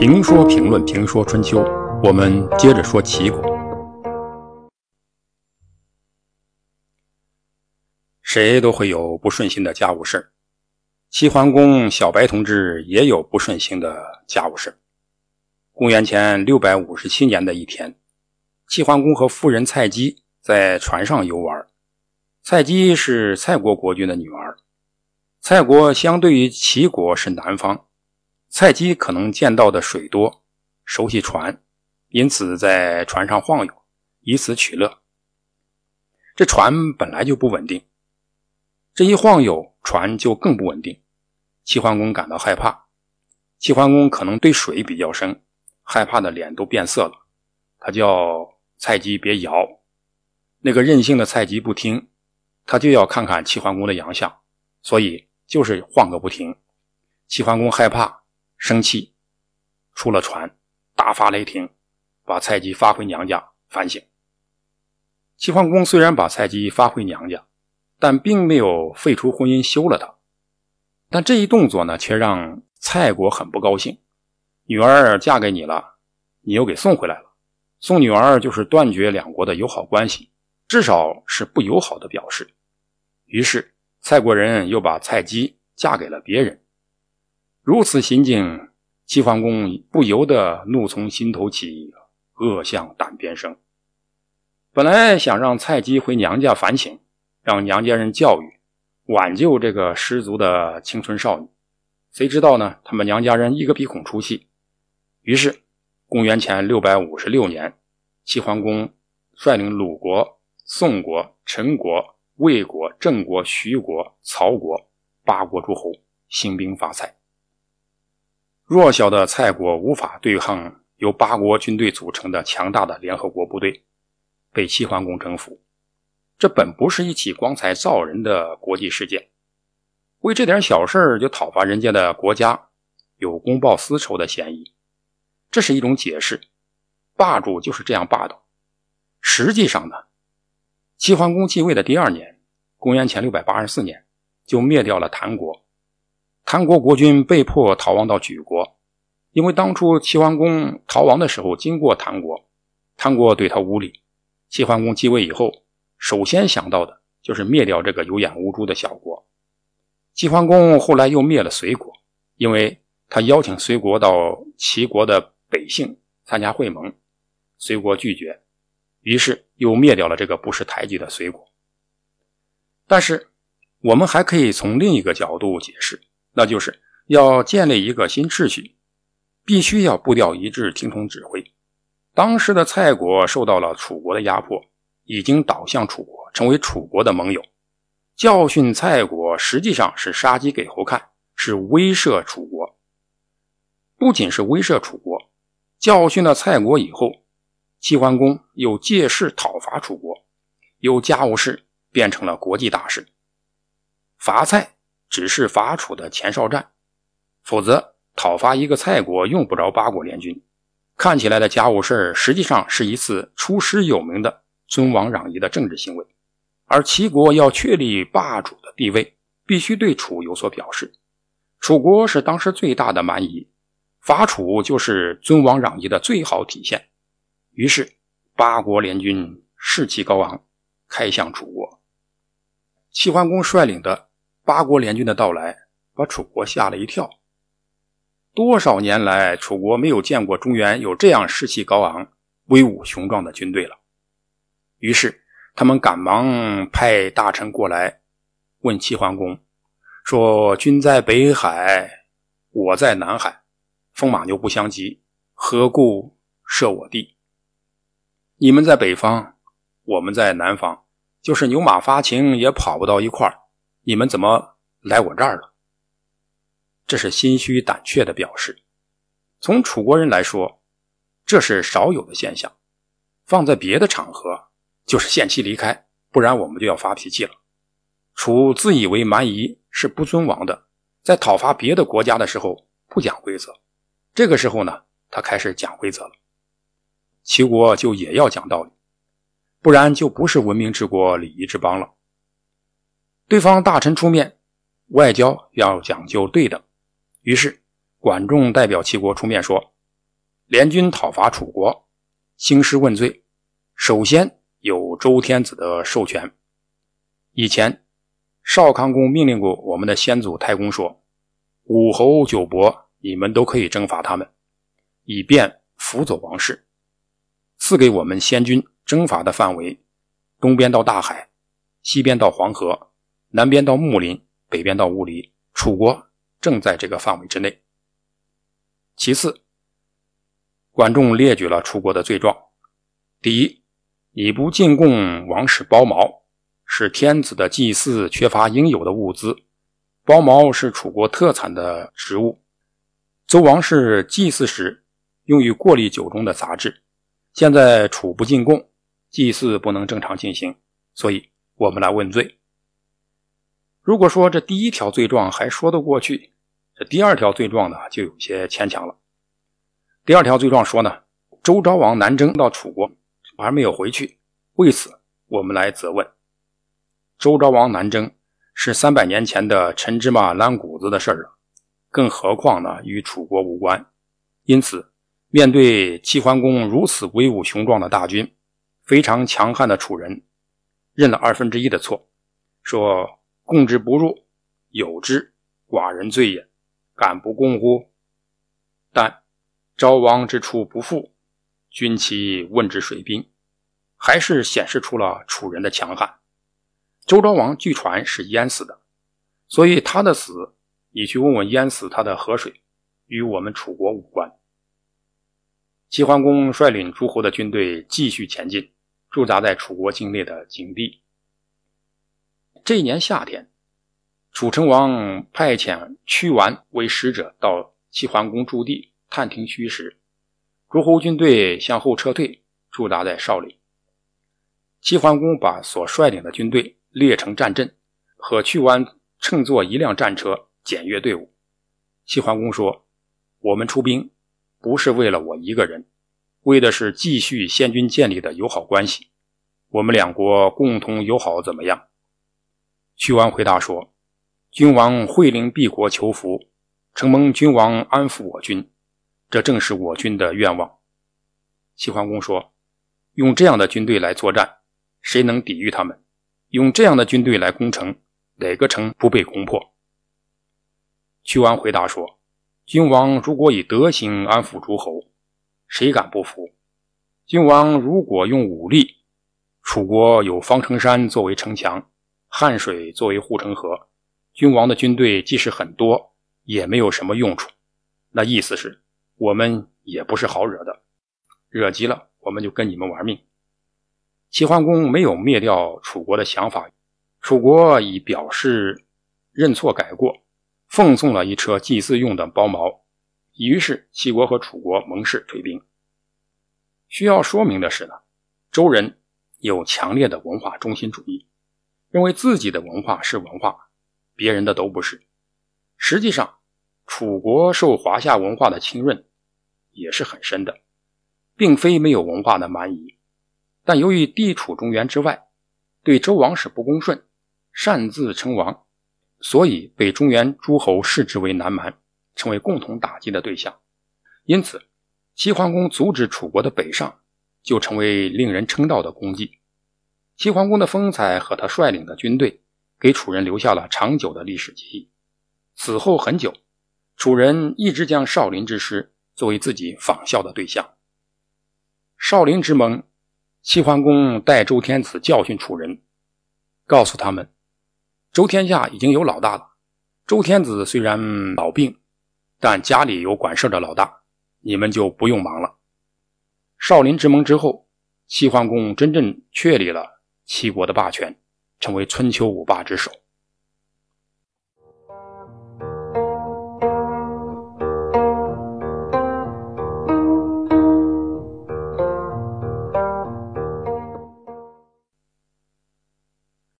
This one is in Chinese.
评说评论评说春秋，我们接着说齐国。谁都会有不顺心的家务事齐桓公小白同志也有不顺心的家务事公元前六百五十七年的一天，齐桓公和夫人蔡姬在船上游玩。蔡姬是蔡国国君的女儿。蔡国相对于齐国是南方，蔡姬可能见到的水多，熟悉船，因此在船上晃悠，以此取乐。这船本来就不稳定，这一晃悠，船就更不稳定。齐桓公感到害怕。齐桓公可能对水比较深，害怕的脸都变色了。他叫蔡姬别摇，那个任性的蔡姬不听，他就要看看齐桓公的洋相，所以。就是晃个不停，齐桓公害怕、生气，出了船，大发雷霆，把蔡姬发回娘家反省。齐桓公虽然把蔡姬发回娘家，但并没有废除婚姻休了她。但这一动作呢，却让蔡国很不高兴。女儿嫁给你了，你又给送回来了，送女儿就是断绝两国的友好关系，至少是不友好的表示。于是。蔡国人又把蔡姬嫁给了别人，如此行径，齐桓公不由得怒从心头起，恶向胆边生。本来想让蔡姬回娘家反省，让娘家人教育、挽救这个失足的青春少女，谁知道呢？他们娘家人一个鼻孔出气。于是，公元前六百五十六年，齐桓公率领鲁国、宋国、陈国。魏国、郑国、徐国、曹国八国诸侯兴兵伐蔡。弱小的蔡国无法对抗由八国军队组成的强大的联合国部队，被齐桓公征服。这本不是一起光彩照人的国际事件，为这点小事就讨伐人家的国家，有公报私仇的嫌疑。这是一种解释，霸主就是这样霸道。实际上呢？齐桓公继位的第二年，公元前六百八十四年，就灭掉了谭国。韩国国君被迫逃亡到莒国，因为当初齐桓公逃亡的时候经过唐国，唐国对他无礼。齐桓公继位以后，首先想到的就是灭掉这个有眼无珠的小国。齐桓公后来又灭了隋国，因为他邀请隋国到齐国的北姓参加会盟，隋国拒绝。于是又灭掉了这个不识抬举的隋国。但是，我们还可以从另一个角度解释，那就是要建立一个新秩序，必须要步调一致，听从指挥。当时的蔡国受到了楚国的压迫，已经倒向楚国，成为楚国的盟友。教训蔡国实际上是杀鸡给猴看，是威慑楚国。不仅是威慑楚国，教训了蔡国以后。齐桓公又借势讨伐楚国，由家务事变成了国际大事。伐蔡只是伐楚的前哨战，否则讨伐一个蔡国用不着八国联军。看起来的家务事实际上是一次出师有名的尊王攘夷的政治行为。而齐国要确立霸主的地位，必须对楚有所表示。楚国是当时最大的蛮夷，伐楚就是尊王攘夷的最好体现。于是，八国联军士气高昂，开向楚国。齐桓公率领的八国联军的到来，把楚国吓了一跳。多少年来，楚国没有见过中原有这样士气高昂、威武雄壮的军队了。于是，他们赶忙派大臣过来，问齐桓公说：“君在北海，我在南海，风马牛不相及，何故设我地？”你们在北方，我们在南方，就是牛马发情也跑不到一块儿。你们怎么来我这儿了？这是心虚胆怯的表示。从楚国人来说，这是少有的现象。放在别的场合，就是限期离开，不然我们就要发脾气了。楚自以为蛮夷是不尊王的，在讨伐别的国家的时候不讲规则，这个时候呢，他开始讲规则了。齐国就也要讲道理，不然就不是文明之国、礼仪之邦了。对方大臣出面，外交要讲究对等。于是管仲代表齐国出面说：“联军讨伐楚国，兴师问罪，首先有周天子的授权。以前，少康公命令过我们的先祖太公说：“武侯、九伯，你们都可以征伐他们，以便辅佐王室。”赐给我们先军征伐的范围，东边到大海，西边到黄河，南边到木林，北边到乌离。楚国正在这个范围之内。其次，管仲列举了楚国的罪状：第一，你不进贡王室包茅，使天子的祭祀缺乏应有的物资。包茅是楚国特产的植物，周王室祭祀时用于过滤酒中的杂质。现在楚不进贡，祭祀不能正常进行，所以我们来问罪。如果说这第一条罪状还说得过去，这第二条罪状呢就有些牵强了。第二条罪状说呢，周昭王南征到楚国，还没有回去，为此我们来责问。周昭王南征是三百年前的陈芝麻烂谷子的事儿了，更何况呢与楚国无关，因此面对齐桓公如此威武雄壮的大军，非常强悍的楚人，认了二分之一的错，说。共之不入，有之，寡人罪也，敢不共乎？但昭王之处不复，君其问之水兵，还是显示出了楚人的强悍。周昭王据传是淹死的，所以他的死，你去问问淹死他的河水，与我们楚国无关。齐桓公率领诸侯的军队继续前进，驻扎在楚国境内的井地。这一年夏天，楚成王派遣屈完为使者到齐桓公驻地探听虚实。诸侯军队向后撤退，驻扎在少陵。齐桓公把所率领的军队列成战阵，和屈完乘坐一辆战车，检阅队伍。齐桓公说：“我们出兵不是为了我一个人，为的是继续先君建立的友好关系。我们两国共同友好，怎么样？”屈完回答说：“君王会领敝国求福，承蒙君王安抚我军，这正是我军的愿望。”齐桓公说：“用这样的军队来作战，谁能抵御他们？用这样的军队来攻城，哪个城不被攻破？”屈完回答说：“君王如果以德行安抚诸侯，谁敢不服？君王如果用武力，楚国有方城山作为城墙。”汉水作为护城河，君王的军队即使很多，也没有什么用处。那意思是，我们也不是好惹的，惹急了我们就跟你们玩命。齐桓公没有灭掉楚国的想法，楚国以表示认错改过，奉送了一车祭祀用的包茅。于是齐国和楚国盟誓退兵。需要说明的是呢，周人有强烈的文化中心主义。认为自己的文化是文化，别人的都不是。实际上，楚国受华夏文化的浸润也是很深的，并非没有文化的蛮夷。但由于地处中原之外，对周王室不恭顺，擅自称王，所以被中原诸侯视之为南蛮，成为共同打击的对象。因此，齐桓公阻止楚国的北上，就成为令人称道的功绩。齐桓公的风采和他率领的军队，给楚人留下了长久的历史记忆。此后很久，楚人一直将少林之师作为自己仿效的对象。少林之盟，齐桓公代周天子教训楚人，告诉他们：周天下已经有老大了。周天子虽然老病，但家里有管事的老大，你们就不用忙了。少林之盟之后，齐桓公真正确立了。七国的霸权，成为春秋五霸之首。